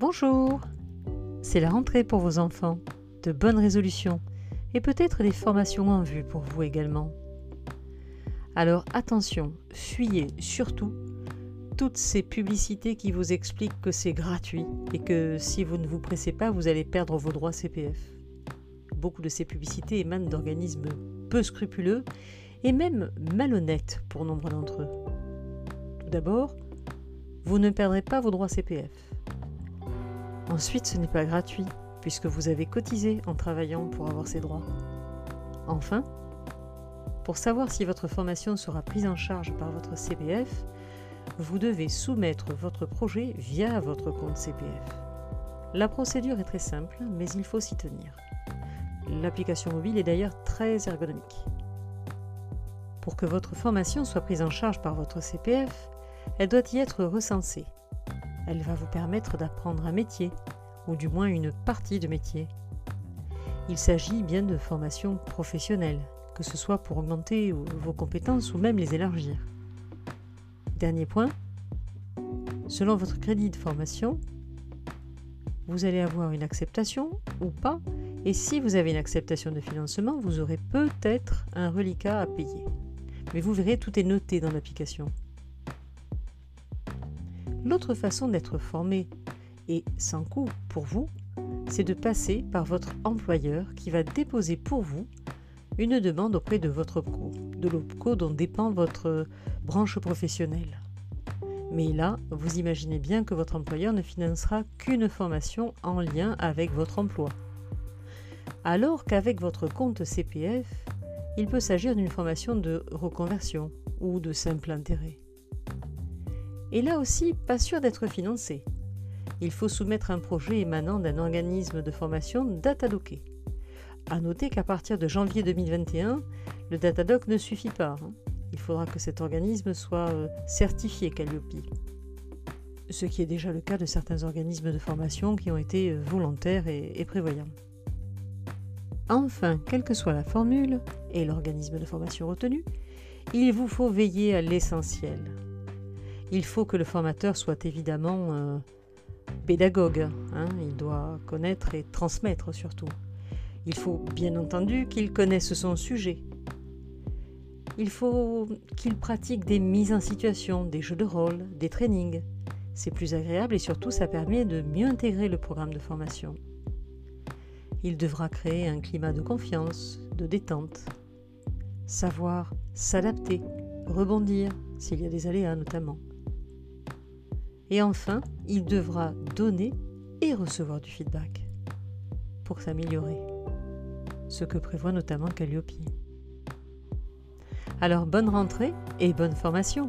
Bonjour C'est la rentrée pour vos enfants, de bonnes résolutions et peut-être des formations en vue pour vous également. Alors attention, fuyez surtout toutes ces publicités qui vous expliquent que c'est gratuit et que si vous ne vous pressez pas, vous allez perdre vos droits CPF. Beaucoup de ces publicités émanent d'organismes peu scrupuleux et même malhonnêtes pour nombre d'entre eux. Tout d'abord, vous ne perdrez pas vos droits CPF. Ensuite, ce n'est pas gratuit, puisque vous avez cotisé en travaillant pour avoir ces droits. Enfin, pour savoir si votre formation sera prise en charge par votre CPF, vous devez soumettre votre projet via votre compte CPF. La procédure est très simple, mais il faut s'y tenir. L'application mobile est d'ailleurs très ergonomique. Pour que votre formation soit prise en charge par votre CPF, elle doit y être recensée. Elle va vous permettre d'apprendre un métier, ou du moins une partie de métier. Il s'agit bien de formation professionnelle, que ce soit pour augmenter vos compétences ou même les élargir. Dernier point, selon votre crédit de formation, vous allez avoir une acceptation ou pas, et si vous avez une acceptation de financement, vous aurez peut-être un reliquat à payer. Mais vous verrez, tout est noté dans l'application. L'autre façon d'être formé, et sans coût pour vous, c'est de passer par votre employeur qui va déposer pour vous une demande auprès de votre OPCO, de l'OPCO dont dépend votre branche professionnelle. Mais là, vous imaginez bien que votre employeur ne financera qu'une formation en lien avec votre emploi. Alors qu'avec votre compte CPF, il peut s'agir d'une formation de reconversion ou de simple intérêt. Et là aussi, pas sûr d'être financé. Il faut soumettre un projet émanant d'un organisme de formation Datadocké. A noter qu'à partir de janvier 2021, le Datadoc ne suffit pas. Hein. Il faudra que cet organisme soit euh, certifié Calliope. Ce qui est déjà le cas de certains organismes de formation qui ont été euh, volontaires et prévoyants. Enfin, quelle que soit la formule et l'organisme de formation retenu, il vous faut veiller à l'essentiel, il faut que le formateur soit évidemment euh, pédagogue. Hein. il doit connaître et transmettre surtout. Il faut bien entendu qu'il connaisse son sujet. Il faut qu'il pratique des mises en situation, des jeux de rôle, des trainings. C'est plus agréable et surtout ça permet de mieux intégrer le programme de formation. Il devra créer un climat de confiance, de détente, savoir s'adapter, rebondir s'il y a des aléas notamment. Et enfin, il devra donner et recevoir du feedback pour s'améliorer, ce que prévoit notamment Calliope. Alors bonne rentrée et bonne formation